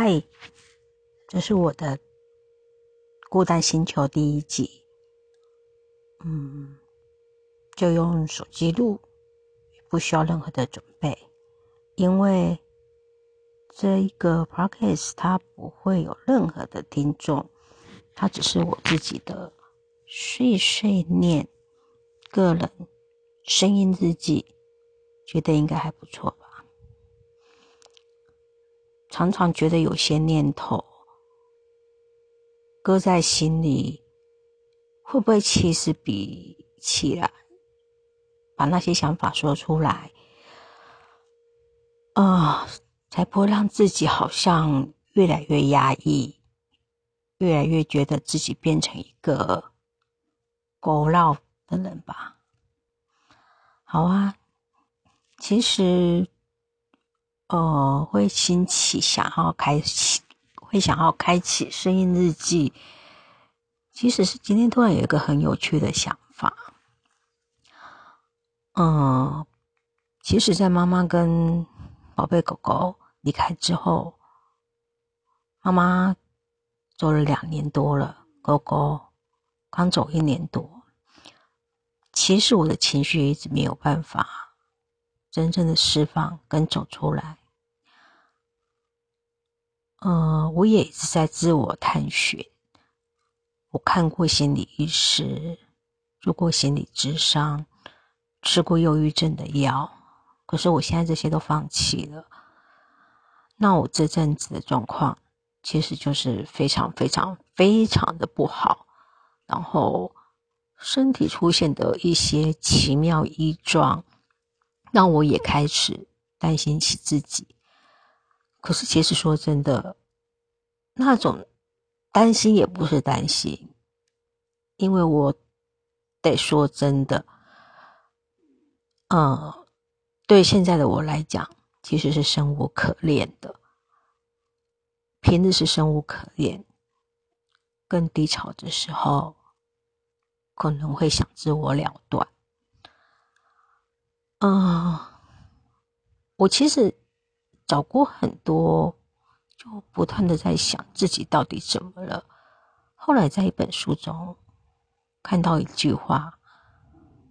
嗨，这是我的孤单星球第一集。嗯，就用手机录，不需要任何的准备，因为这一个 podcast 它不会有任何的听众，它只是我自己的碎碎念，个人声音日记，觉得应该还不错。常常觉得有些念头搁在心里，会不会其实比起来把那些想法说出来，啊，才不会让自己好像越来越压抑，越来越觉得自己变成一个狗绕的人吧？好啊，其实。呃，会兴起想要开启，会想要开启声音日记。其实是今天突然有一个很有趣的想法。嗯，其实，在妈妈跟宝贝狗狗离开之后，妈妈走了两年多了，狗狗刚走一年多。其实我的情绪一直没有办法。真正的释放跟走出来，呃，我也一直在自我探寻。我看过心理医师，做过心理智商，吃过忧郁症的药，可是我现在这些都放弃了。那我这阵子的状况，其实就是非常非常非常的不好，然后身体出现的一些奇妙异状。让我也开始担心起自己，可是其实说真的，那种担心也不是担心，因为我得说真的，嗯，对现在的我来讲，其实是生无可恋的。平日是生无可恋，更低潮的时候，可能会想自我了断。嗯，我其实找过很多，就不断的在想自己到底怎么了。后来在一本书中看到一句话，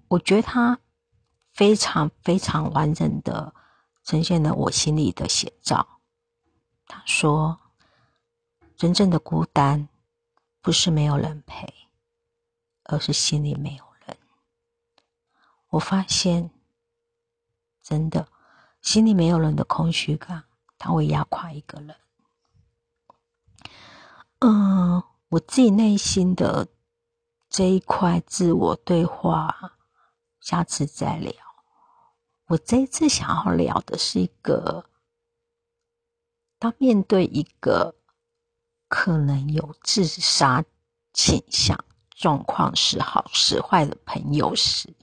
我觉得它非常非常完整的呈现了我心里的写照。他说：“真正的孤单不是没有人陪，而是心里没有人。”我发现。真的，心里没有人的空虚感，它会压垮一个人。嗯，我自己内心的这一块自我对话，下次再聊。我这一次想要聊的是一个，当面对一个可能有自杀倾向状况时，好是坏的朋友时，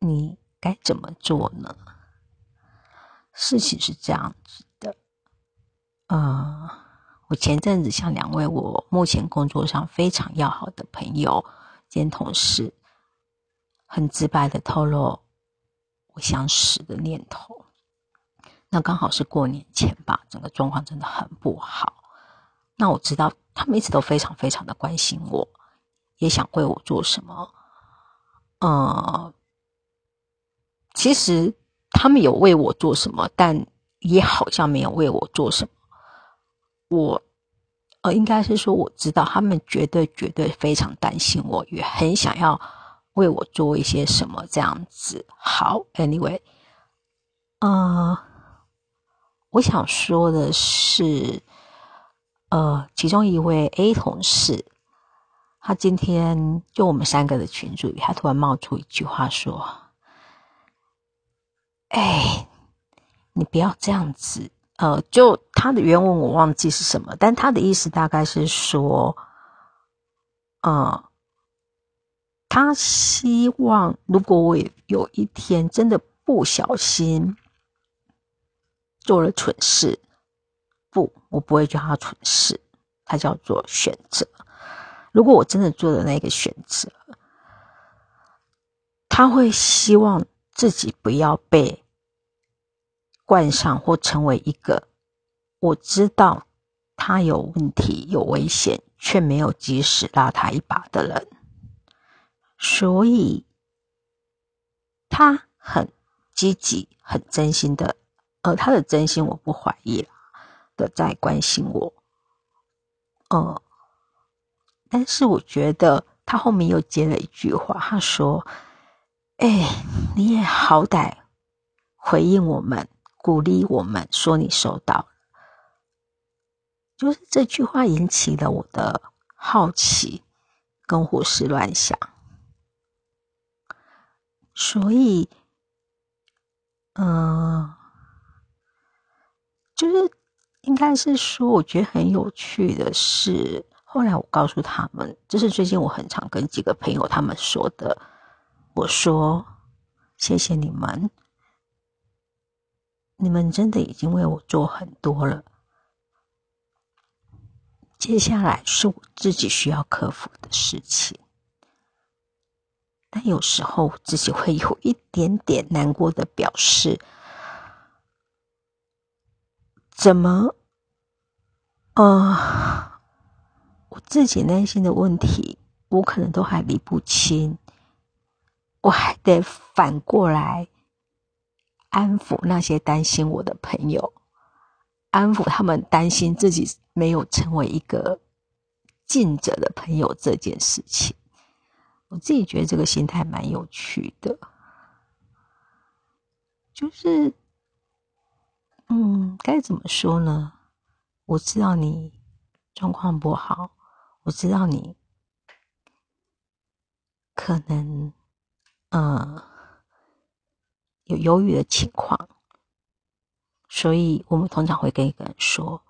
你。该怎么做呢？事情是这样子的，呃，我前阵子向两位我目前工作上非常要好的朋友兼同事，很直白的透露我想死的念头。那刚好是过年前吧，整个状况真的很不好。那我知道他们一直都非常非常的关心我，也想为我做什么，呃。其实他们有为我做什么，但也好像没有为我做什么。我，呃，应该是说我知道他们绝对绝对非常担心我，也很想要为我做一些什么这样子。好，Anyway，呃，我想说的是，呃，其中一位 A 同事，他今天就我们三个的群组，他突然冒出一句话说。哎，你不要这样子。呃，就他的原文我忘记是什么，但他的意思大概是说，呃，他希望如果我有一天真的不小心做了蠢事，不，我不会叫他蠢事，他叫做选择。如果我真的做了那个选择，他会希望自己不要被。冠上或成为一个我知道他有问题、有危险，却没有及时拉他一把的人，所以他很积极、很真心的，呃，他的真心我不怀疑了的在关心我，呃，但是我觉得他后面又接了一句话，他说：“哎，你也好歹回应我们。”鼓励我们说你收到，就是这句话引起了我的好奇跟胡思乱想，所以，嗯，就是应该是说，我觉得很有趣的是，后来我告诉他们，这是最近我很常跟几个朋友他们说的，我说谢谢你们。你们真的已经为我做很多了，接下来是我自己需要克服的事情。但有时候自己会有一点点难过的表示：怎么，呃，我自己内心的问题，我可能都还理不清，我还得反过来。安抚那些担心我的朋友，安抚他们担心自己没有成为一个尽责的朋友这件事情，我自己觉得这个心态蛮有趣的。就是，嗯，该怎么说呢？我知道你状况不好，我知道你可能，嗯。有忧郁的情况，所以我们通常会跟一个人说：“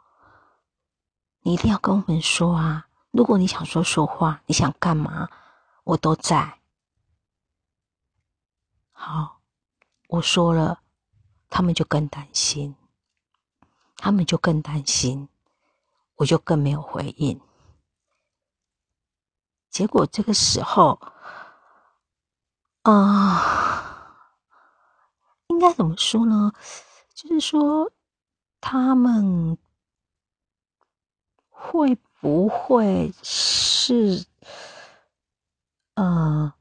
你一定要跟我们说啊！如果你想说说话，你想干嘛，我都在。”好，我说了，他们就更担心，他们就更担心，我就更没有回应。结果这个时候，啊。应该怎么说呢？就是说，他们会不会是……呃，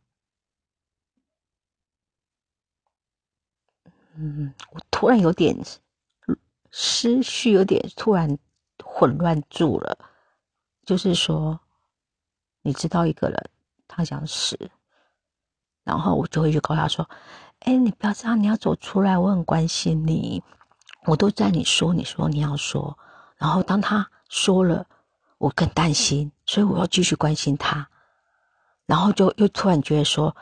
嗯，我突然有点思绪，有点突然混乱住了。就是说，你知道一个人他想死，然后我就会去告他说。哎，你不要这样，你要走出来。我很关心你，我都在你说，你说你要说。然后当他说了，我更担心，所以我要继续关心他。然后就又突然觉得说，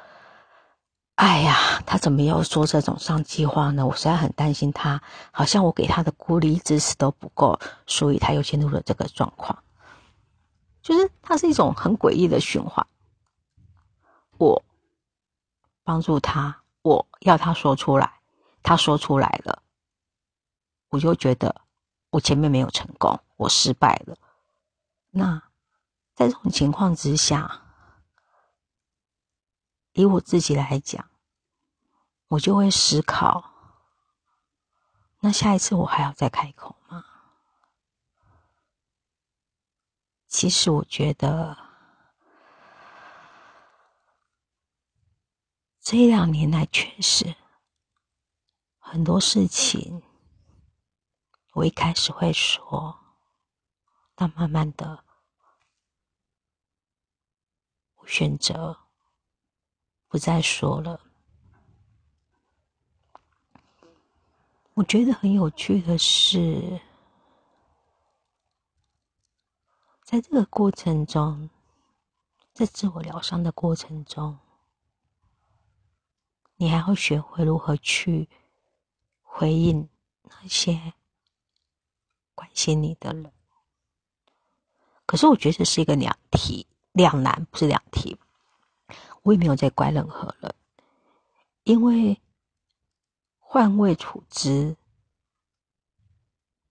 哎呀，他怎么又说这种上计话呢？我实在很担心他，好像我给他的鼓励支持都不够，所以他又陷入了这个状况。就是它是一种很诡异的循环。我帮助他。我要他说出来，他说出来了，我就觉得我前面没有成功，我失败了。那在这种情况之下，以我自己来讲，我就会思考：那下一次我还要再开口吗？其实我觉得。这两年来，确实很多事情，我一开始会说，但慢慢的，我选择不再说了。我觉得很有趣的是，在这个过程中，在自我疗伤的过程中。你还要学会如何去回应那些关心你的人。可是我觉得这是一个两题两难，不是两题。我也没有在怪任何人，因为换位处之，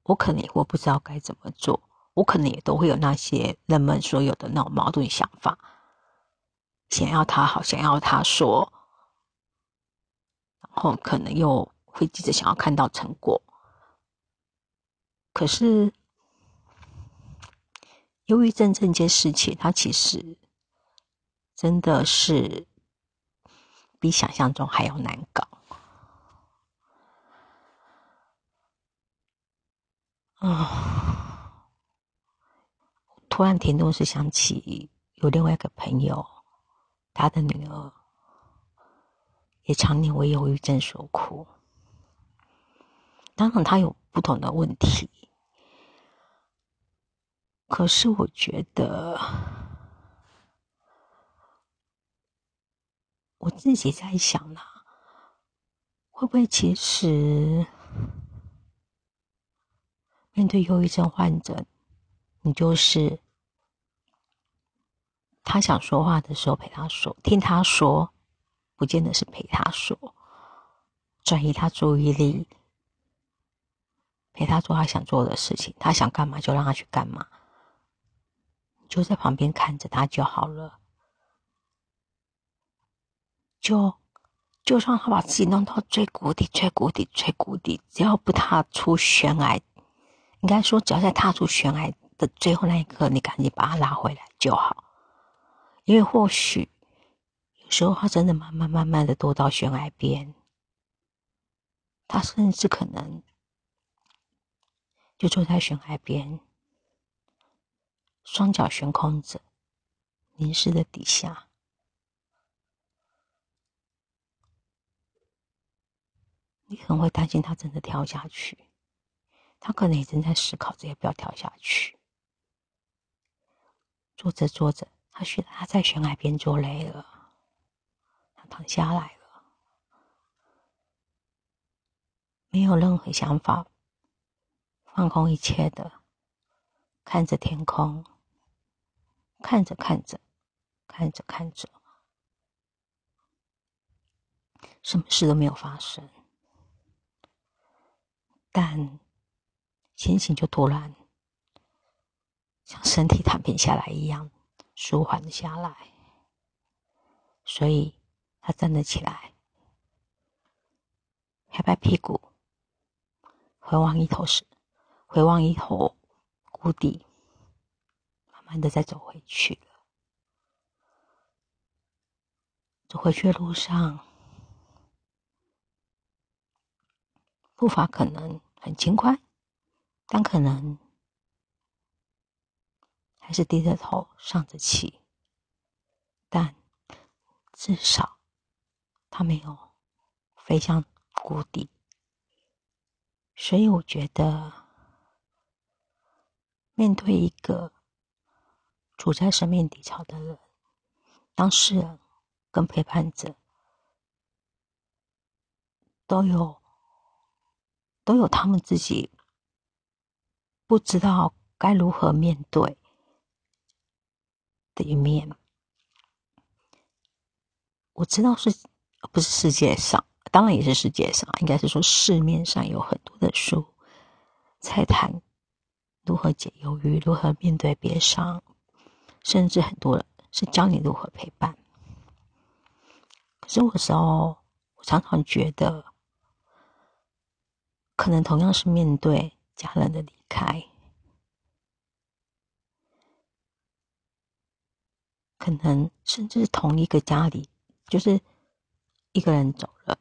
我可能我不知道该怎么做，我可能也都会有那些人们所有的那种矛盾想法，想要他好，想要他说。后可能又会急着想要看到成果，可是忧郁症这件事情，它其实真的是比想象中还要难搞。啊！突然停顿时想起有另外一个朋友，他的女儿也常年为忧郁症所苦。当然，他有不同的问题，可是我觉得我自己在想呢，会不会其实？面对忧郁症患者，你就是他想说话的时候陪他说，听他说，不见得是陪他说，转移他注意力，陪他做他想做的事情，他想干嘛就让他去干嘛，就在旁边看着他就好了，就就算他把自己弄到最谷底、最谷底、最谷底，只要不踏出悬崖。应该说，只要在踏出悬崖的最后那一刻，你赶紧把他拉回来就好。因为或许有时候他真的慢慢慢慢的躲到悬崖边，他甚至可能就坐在悬崖边，双脚悬空着，凝视着底下，你很会担心他真的跳下去。他可能也正在思考着要不要跳下去。坐着坐着，他觉得他在悬崖边坐累了，躺下来了，没有任何想法，放空一切的，看着天空，看着看着，看着看着，什么事都没有发生，但。心情就突然像身体躺平下来一样舒缓了下来，所以他站了起来，拍拍屁股，回望一头是回望一头谷底，慢慢的再走回去了。走回去的路上，步伐可能很轻快。但可能还是低着头上着气，但至少他没有飞向谷底，所以我觉得面对一个处在生命低潮的人，当事人跟陪伴者都有都有他们自己。不知道该如何面对的一面，我知道是不是世界上，当然也是世界上，应该是说市面上有很多的书在谈如何解忧郁，如何面对悲伤，甚至很多人是教你如何陪伴。可是有时候，我常常觉得，可能同样是面对。家人的离开，可能甚至同一个家里，就是一个人走了，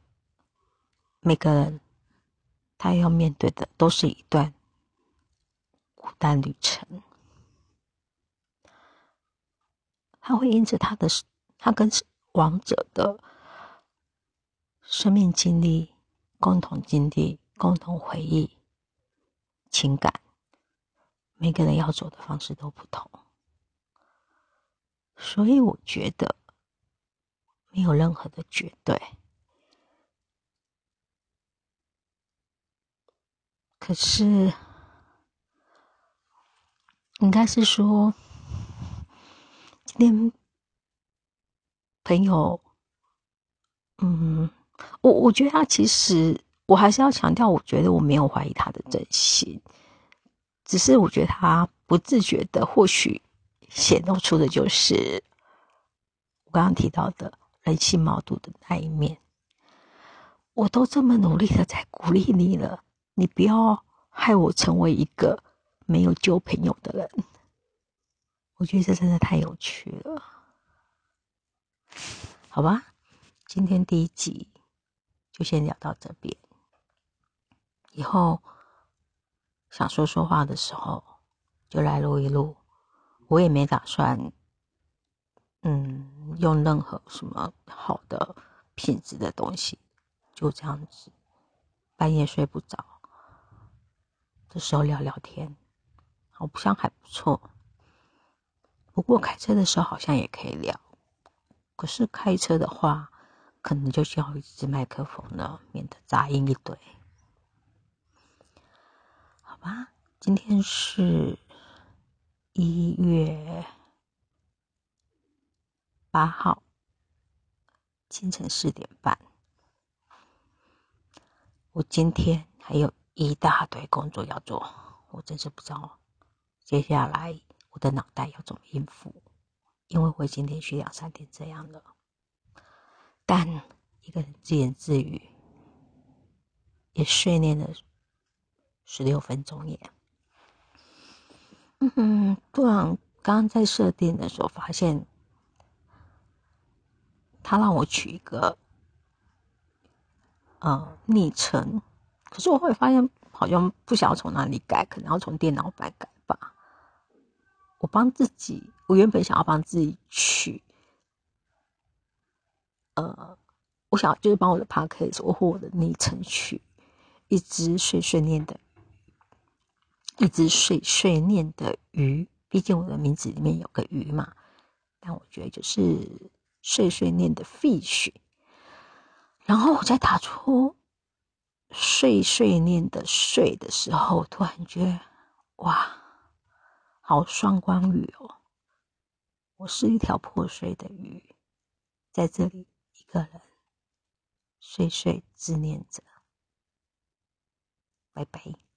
每个人他要面对的都是一段孤单旅程。他会因着他的他跟亡者的生命经历、共同经历、共同回忆。情感，每个人要走的方式都不同，所以我觉得没有任何的绝对。可是，应该是说，今天朋友，嗯，我我觉得他其实。我还是要强调，我觉得我没有怀疑他的真心，只是我觉得他不自觉的，或许显露出的就是我刚刚提到的人性毛度的那一面。我都这么努力的在鼓励你了，你不要害我成为一个没有交朋友的人。我觉得这真的太有趣了。好吧，今天第一集就先聊到这边。以后想说说话的时候，就来录一录。我也没打算，嗯，用任何什么好的品质的东西，就这样子，半夜睡不着的时候聊聊天，好像还不错。不过开车的时候好像也可以聊，可是开车的话，可能就需要一支麦克风了，免得杂音一堆。好吧，今天是。一月八号清晨四点半，我今天还有一大堆工作要做，我真是不知道接下来我的脑袋要怎么应付，因为我已经连续两三天这样了。但一个人自言自语，也训练了十六分钟耶。嗯哼，突然刚刚在设定的时候发现，他让我取一个呃昵称，可是我会发现好像不想要从哪里改，可能要从电脑版改吧。我帮自己，我原本想要帮自己取，呃，我想就是帮我的 p a c k a g e 我或我的昵称取一只碎碎念的。一只碎碎念的鱼，毕竟我的名字里面有个鱼嘛。但我觉得就是碎碎念的 fish。然后我在打出碎碎念的碎的时候，突然觉得哇，好双关语哦！我是一条破碎的鱼，在这里一个人碎碎自念着，拜拜。